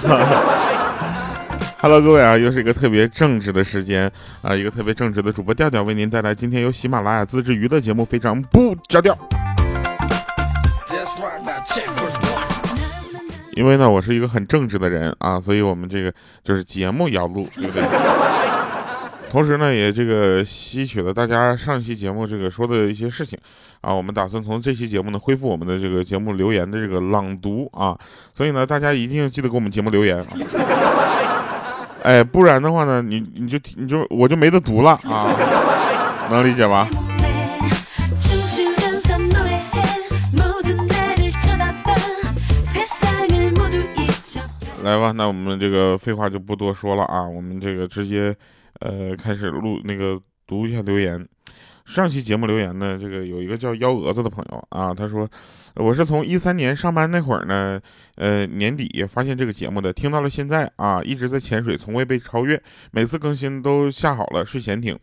Hello，各位啊，又是一个特别正直的时间啊，一个特别正直的主播调调为您带来今天由喜马拉雅自制娱乐节目《非常不着调》。因为呢，我是一个很正直的人啊，所以我们这个就是节目要录，对不对？同时呢，也这个吸取了大家上期节目这个说的一些事情啊，我们打算从这期节目呢恢复我们的这个节目留言的这个朗读啊，所以呢，大家一定记得给我们节目留言啊，哎，不然的话呢，你你就你就我就没得读了啊，能理解吧？来吧，那我们这个废话就不多说了啊，我们这个直接。呃，开始录那个读一下留言。上期节目留言呢，这个有一个叫幺蛾子的朋友啊，他说我是从一三年上班那会儿呢，呃年底发现这个节目的，听到了现在啊，一直在潜水，从未被超越，每次更新都下好了睡前听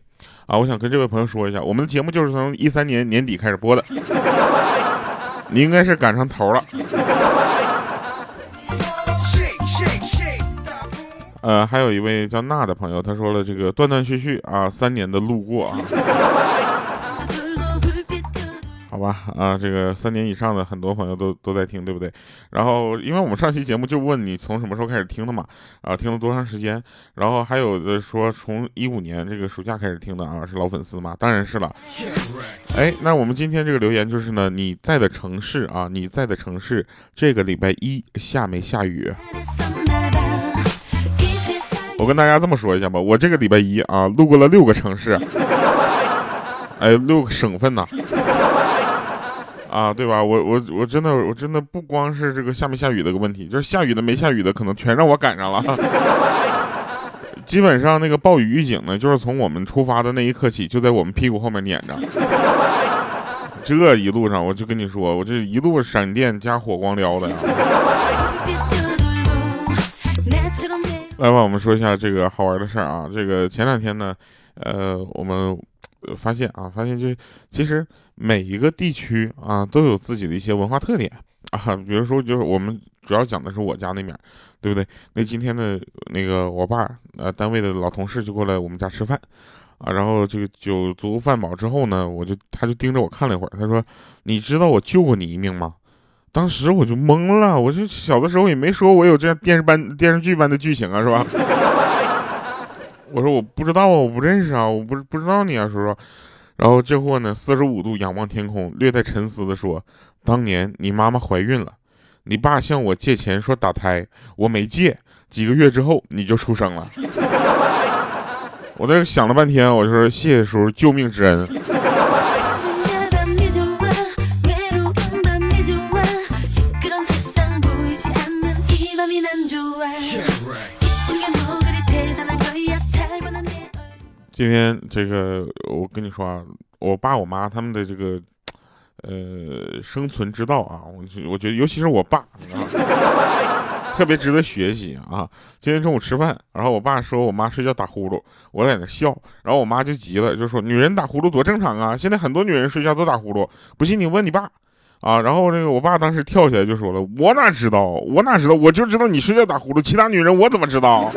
啊。我想跟这位朋友说一下，我们的节目就是从一三年年底开始播的，你应该是赶上头了。呃，还有一位叫娜的朋友，他说了这个断断续续啊，三年的路过啊，好吧啊，这个三年以上的很多朋友都都在听，对不对？然后，因为我们上期节目就问你从什么时候开始听的嘛，啊，听了多长时间？然后还有的说从一五年这个暑假开始听的啊，是老粉丝嘛？当然是了。哎，那我们今天这个留言就是呢，你在的城市啊，你在的城市这个礼拜一下没下雨？我跟大家这么说一下吧，我这个礼拜一啊，路过了六个城市，哎，六个省份呐，啊，对吧？我我我真的我真的不光是这个下没下雨的个问题，就是下雨的没下雨的，可能全让我赶上了。基本上那个暴雨预警呢，就是从我们出发的那一刻起，就在我们屁股后面撵着。这一路上，我就跟你说，我这一路闪电加火光撩的呀。来吧，我们说一下这个好玩的事儿啊。这个前两天呢，呃，我们发现啊，发现就其实每一个地区啊都有自己的一些文化特点 啊。比如说，就是我们主要讲的是我家那面，对不对？那今天的那个我爸呃单位的老同事就过来我们家吃饭啊，然后这个酒足饭饱之后呢，我就他就盯着我看了一会儿，他说：“你知道我救过你一命吗？”当时我就懵了，我就小的时候也没说我有这样电视般电视剧般的剧情啊，是吧？我说我不知道啊，我不认识啊，我不不知道你啊，叔叔。然后这货呢，四十五度仰望天空，略带沉思的说：“当年你妈妈怀孕了，你爸向我借钱说打胎，我没借，几个月之后你就出生了。”我在这想了半天，我就说谢谢叔叔救命之恩。今天这个，我跟你说啊，我爸我妈他们的这个，呃，生存之道啊，我我觉得，尤其是我爸，特别值得学习啊。今天中午吃饭，然后我爸说我妈睡觉打呼噜，我在那笑，然后我妈就急了，就说女人打呼噜多正常啊，现在很多女人睡觉都打呼噜，不信你问你爸啊。然后这个我爸当时跳起来就说了，我哪知道，我哪知道，我就知道你睡觉打呼噜，其他女人我怎么知道？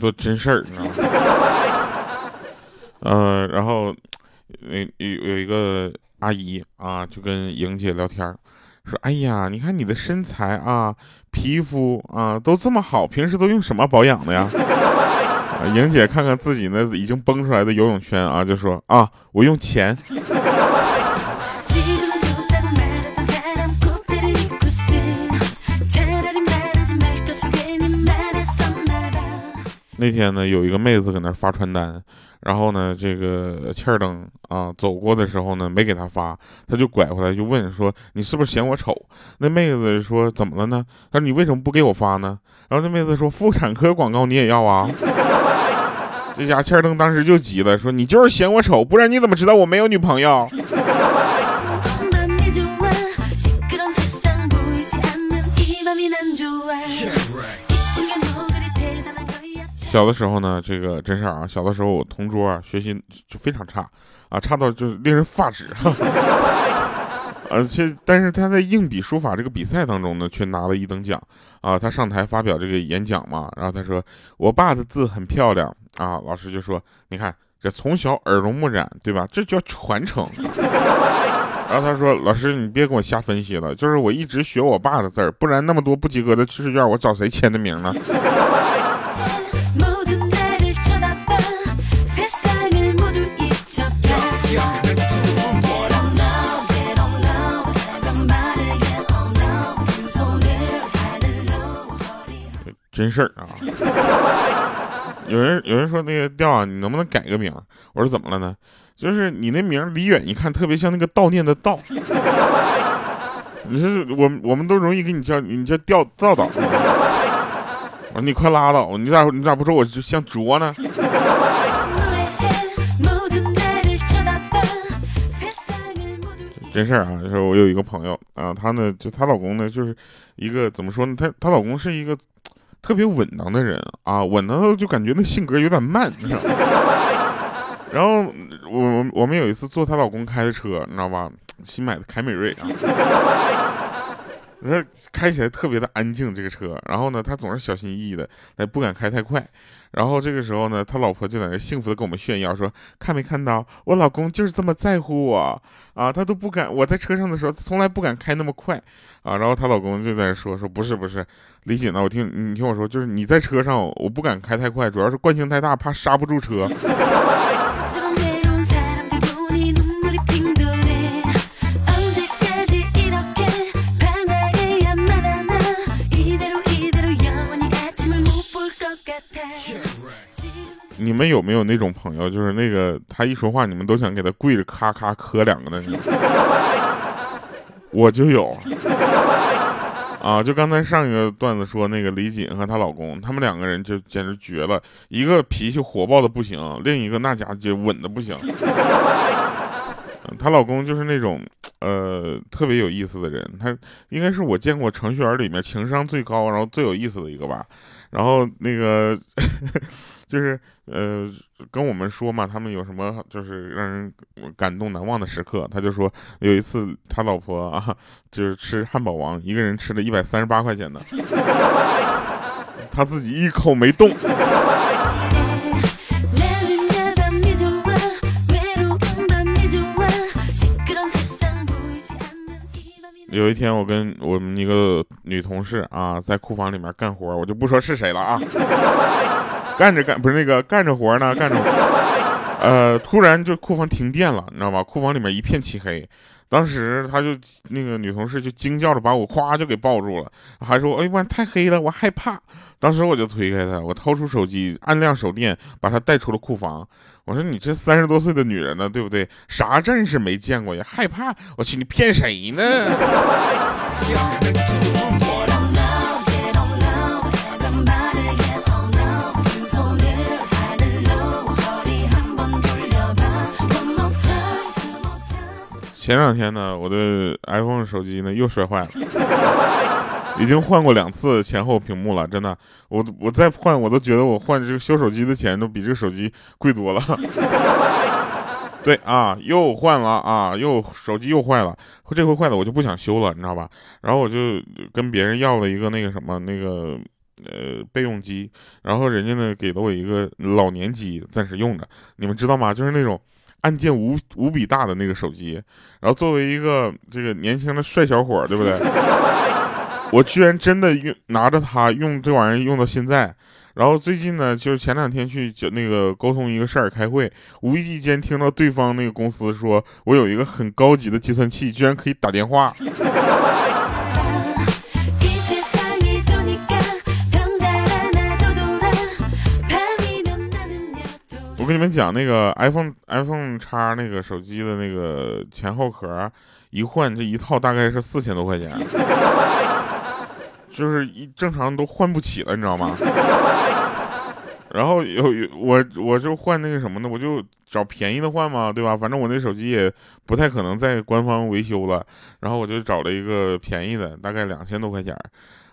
做真事儿，你知道吗？嗯，然后有有有一个阿姨啊，就跟莹姐聊天，说：“哎呀，你看你的身材啊，皮肤啊，都这么好，平时都用什么保养的呀？” 莹姐看看自己那已经崩出来的游泳圈啊，就说：“啊，我用钱。”那天呢，有一个妹子搁那发传单，然后呢，这个欠儿登啊走过的时候呢，没给她发，他就拐回来就问说：“你是不是嫌我丑？”那妹子说：“怎么了呢？”他说：“你为什么不给我发呢？”然后那妹子说：“妇产科广告你也要啊？” 这家欠儿登当时就急了，说：“你就是嫌我丑，不然你怎么知道我没有女朋友？”小的时候呢，这个真事儿啊，小的时候我同桌啊，学习就非常差啊，差到就是令人发指。而且，但是他在硬笔书法这个比赛当中呢，却拿了一等奖啊！他上台发表这个演讲嘛，然后他说：“我爸的字很漂亮啊。”老师就说：“你看，这从小耳濡目染，对吧？这叫传承。”然后他说：“老师，你别给我瞎分析了，就是我一直学我爸的字儿，不然那么多不及格的试卷，我找谁签的名呢？”真事儿啊！有人有人说那个调啊，你能不能改个名？我说怎么了呢？就是你那名离远一看特别像那个悼念的悼。你说我我们都容易给你叫你叫调道道。我说你快拉倒，你咋你咋不说我就像卓呢？真事儿啊！就是我有一个朋友啊，她呢就她老公呢就是一个怎么说呢？她她老公是一个。特别稳当的人啊，稳当的就感觉那性格有点慢。然后我我们有一次坐她老公开的车，你知道吧？新买的凯美瑞啊，那开起来特别的安静这个车。然后呢，他总是小心翼翼的，他不敢开太快。然后这个时候呢，他老婆就在那幸福的跟我们炫耀说：“看没看到，我老公就是这么在乎我啊，他都不敢我在车上的时候，从来不敢开那么快啊。”然后她老公就在说：“说不是不是，李姐呢？我听你听我说，就是你在车上，我不敢开太快，主要是惯性太大，怕刹不住车。”你们有没有那种朋友，就是那个他一说话，你们都想给他跪着咔咔磕两个的那种？我就有啊！就刚才上一个段子说那个李锦和她老公，他们两个人就简直绝了，一个脾气火爆的不行，另一个那家就稳的不行。她老公就是那种呃特别有意思的人，他应该是我见过程序员里面情商最高，然后最有意思的一个吧。然后那个。就是呃，跟我们说嘛，他们有什么就是让人感动难忘的时刻？他就说有一次他老婆啊，就是吃汉堡王，一个人吃了一百三十八块钱的，他自己一口没动。有一天，我跟我们一个女同事啊，在库房里面干活，我就不说是谁了啊。干着干不是那个干着活呢，干着，呃，突然就库房停电了，你知道吗？库房里面一片漆黑，当时他就那个女同事就惊叫着把我夸就给抱住了，还说：“哎呀妈，太黑了，我害怕。”当时我就推开他，我掏出手机按亮手电，把他带出了库房。我说：“你这三十多岁的女人呢，对不对？啥阵势没见过呀？害怕？我去，你骗谁呢？” 前两天呢，我的 iPhone 手机呢又摔坏了，已经换过两次前后屏幕了，真的，我我再换我都觉得我换这个修手机的钱都比这个手机贵多了。对啊，又换了啊，又手机又坏了，这回坏了我就不想修了，你知道吧？然后我就跟别人要了一个那个什么那个呃备用机，然后人家呢给了我一个老年机暂时用着，你们知道吗？就是那种。按键无无比大的那个手机，然后作为一个这个年轻的帅小伙，对不对？我居然真的用拿着它用这玩意用到现在。然后最近呢，就是前两天去就那个沟通一个事儿开会，无意间听到对方那个公司说我有一个很高级的计算器，居然可以打电话。跟你们讲，那个 iPhone iPhone 叉那个手机的那个前后壳一换，这一套大概是四千多块钱，就是一正常都换不起了，你知道吗？然后有有我我就换那个什么呢？我就找便宜的换嘛，对吧？反正我那手机也不太可能在官方维修了，然后我就找了一个便宜的，大概两千多块钱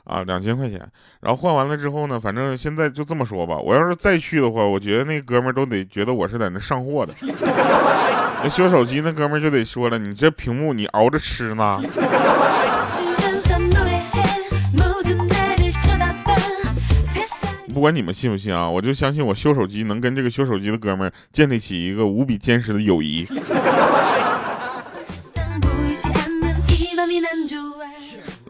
啊，两千块钱。然后换完了之后呢，反正现在就这么说吧，我要是再去的话，我觉得那哥们儿都得觉得我是在那上货的。那修手机那哥们儿就得说了，你这屏幕你熬着吃呢。不管你们信不信啊，我就相信我修手机能跟这个修手机的哥们儿建立起一个无比坚实的友谊。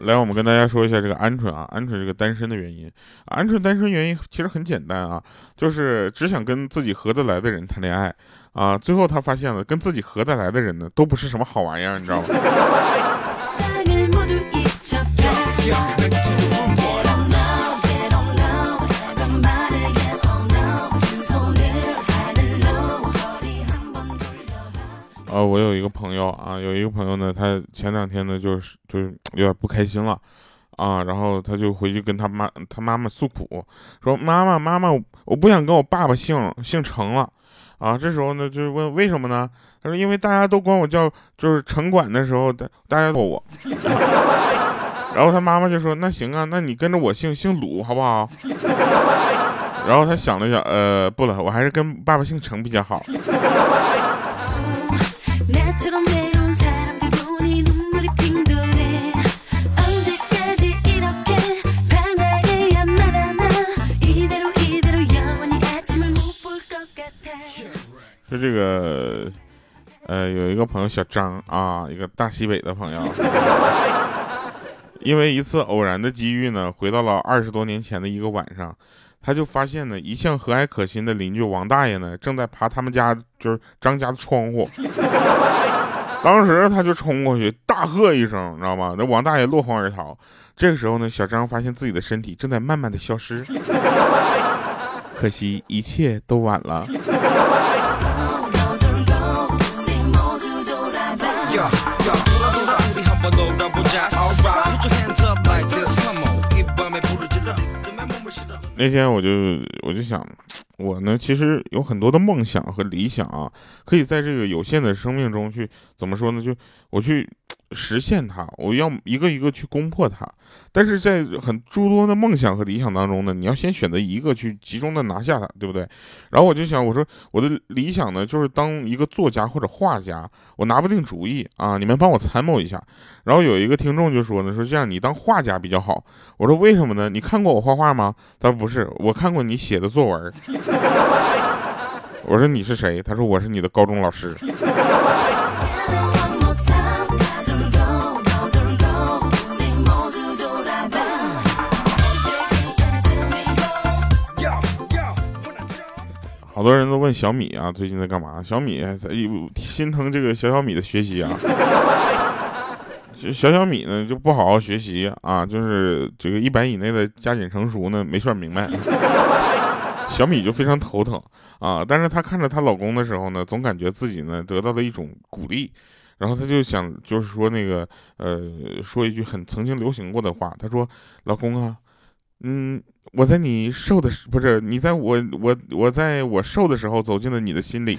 来，我们跟大家说一下这个鹌鹑啊，鹌鹑这个单身的原因。鹌鹑单身原因其实很简单啊，就是只想跟自己合得来的人谈恋爱啊。最后他发现了，跟自己合得来的人呢，都不是什么好玩意儿，你知道吗？呃，我有一个朋友啊，有一个朋友呢，他前两天呢，就是就是有点不开心了，啊，然后他就回去跟他妈他妈妈诉苦，说妈妈妈妈，我不想跟我爸爸姓姓程了，啊，这时候呢，就是问为什么呢？他说因为大家都管我叫就是城管的时候，大大家说我，然后他妈妈就说那行啊，那你跟着我姓姓鲁好不好？然后他想了想，呃，不了，我还是跟爸爸姓程比较好。说这个，呃，有一个朋友小张啊，一个大西北的朋友，因为一次偶然的机遇呢，回到了二十多年前的一个晚上。他就发现呢，一向和蔼可亲的邻居王大爷呢，正在爬他们家就是张家的窗户。当时他就冲过去，大喝一声，你知道吗？那王大爷落荒而逃。这个时候呢，小张发现自己的身体正在慢慢的消失，可惜一切都晚了。那天我就我就想，我呢其实有很多的梦想和理想啊，可以在这个有限的生命中去怎么说呢？就我去。实现它，我要一个一个去攻破它。但是在很诸多的梦想和理想当中呢，你要先选择一个去集中的拿下它，对不对？然后我就想，我说我的理想呢，就是当一个作家或者画家，我拿不定主意啊，你们帮我参谋一下。然后有一个听众就说呢，说这样你当画家比较好。我说为什么呢？你看过我画画吗？他说不是，我看过你写的作文。我说你是谁？他说我是你的高中老师。好多人都问小米啊，最近在干嘛？小米心疼这个小小米的学习啊。小小米呢就不好好学习啊，就是这个一百以内的加减乘除呢没算明白，小米就非常头疼啊。但是她看着她老公的时候呢，总感觉自己呢得到了一种鼓励，然后她就想就是说那个呃说一句很曾经流行过的话，她说：“老公啊，嗯。”我在你瘦的时不是你在我我我在我瘦的时候走进了你的心里，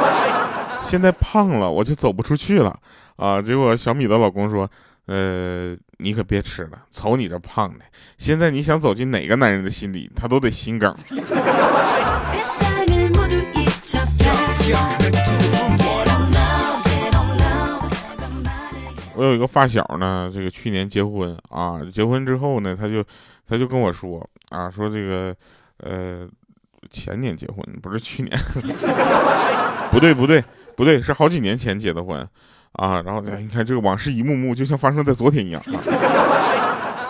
现在胖了我就走不出去了啊！结果小米的老公说：“呃，你可别吃了，瞅你这胖的，现在你想走进哪个男人的心里，他都得心梗。”我有一个发小呢，这个去年结婚啊，结婚之后呢，他就他就跟我说啊，说这个呃前年结婚不是去年，不对不对不对，是好几年前结的婚啊。然后你看这个往事一幕幕，就像发生在昨天一样。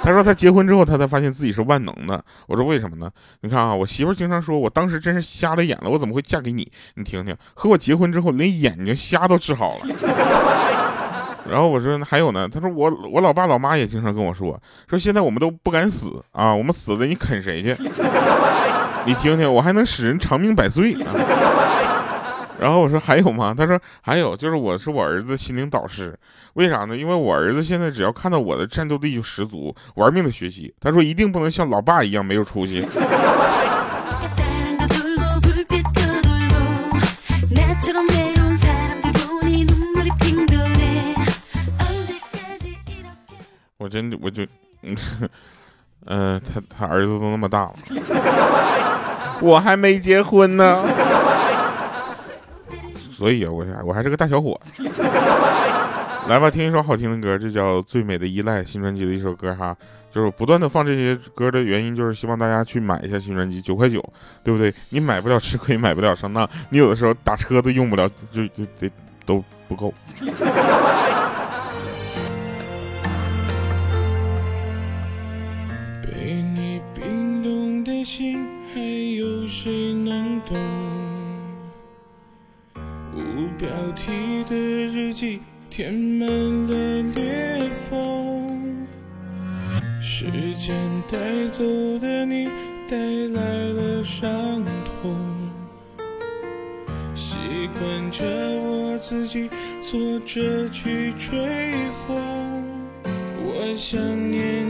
他说他结婚之后，他才发现自己是万能的。我说为什么呢？你看啊，我媳妇经常说我当时真是瞎了眼了，我怎么会嫁给你？你听听，和我结婚之后，连眼睛瞎都治好了。然后我说还有呢，他说我我老爸老妈也经常跟我说，说现在我们都不敢死啊，我们死了你啃谁去？你听听，我还能使人长命百岁啊。然后我说还有吗？他说还有，就是我是我儿子心灵导师，为啥呢？因为我儿子现在只要看到我的战斗力就十足，玩命的学习。他说一定不能像老爸一样没有出息。真的我就，嗯，他他儿子都那么大了，我还没结婚呢。所以啊，我我还是个大小伙。来吧，听一首好听的歌，这叫《最美的依赖》，新专辑的一首歌哈。就是不断的放这些歌的原因，就是希望大家去买一下新专辑，九块九，对不对？你买不了吃亏，买不了上当，你有的时候打车都用不了，就就得都不够。的心，还有谁能懂？无标题的日记，填满了裂缝。时间带走的你，带来了伤痛。习惯着我自己坐着去吹风。我想念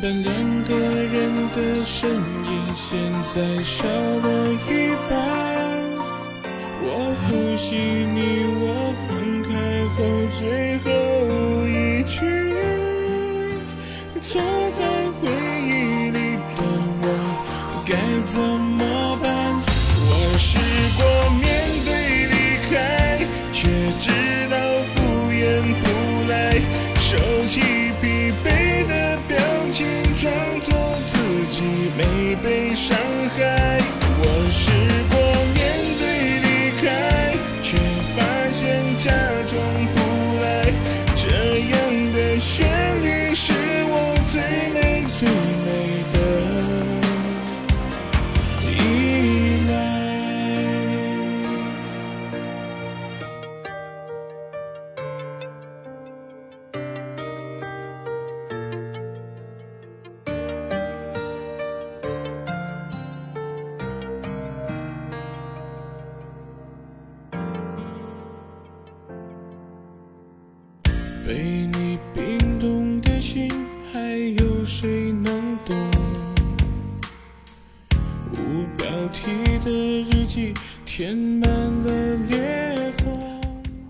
但两个人的身影，现在少了一半。我复习你我分开后最后一句，坐在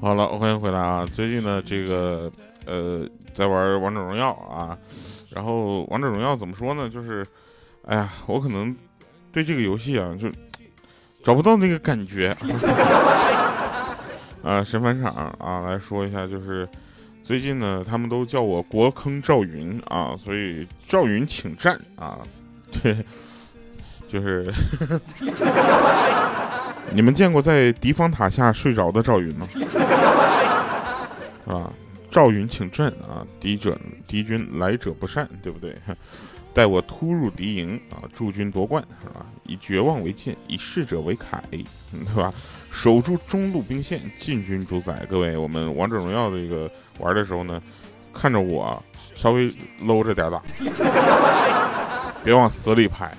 好了，欢迎回来啊！最近呢，这个呃，在玩王者荣耀啊，然后王者荣耀怎么说呢？就是，哎呀，我可能对这个游戏啊，就找不到那个感觉。啊，神返场啊，来说一下，就是。最近呢，他们都叫我国坑赵云啊，所以赵云请战啊，对，就是 你们见过在敌方塔下睡着的赵云吗？啊，赵云请战啊，敌者敌军来者不善，对不对？待我突入敌营啊，驻军夺冠是吧？以绝望为剑，以逝者为铠，对吧？守住中路兵线，进军主宰。各位，我们王者荣耀这个玩的时候呢，看着我稍微搂着点打，别往死里拍，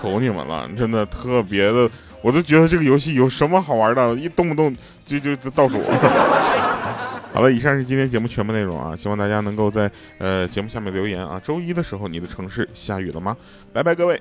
求你们了，真的特别的，我都觉得这个游戏有什么好玩的，一动不动就就就倒数。好了，以上是今天节目全部内容啊！希望大家能够在呃节目下面留言啊。周一的时候，你的城市下雨了吗？拜拜，各位。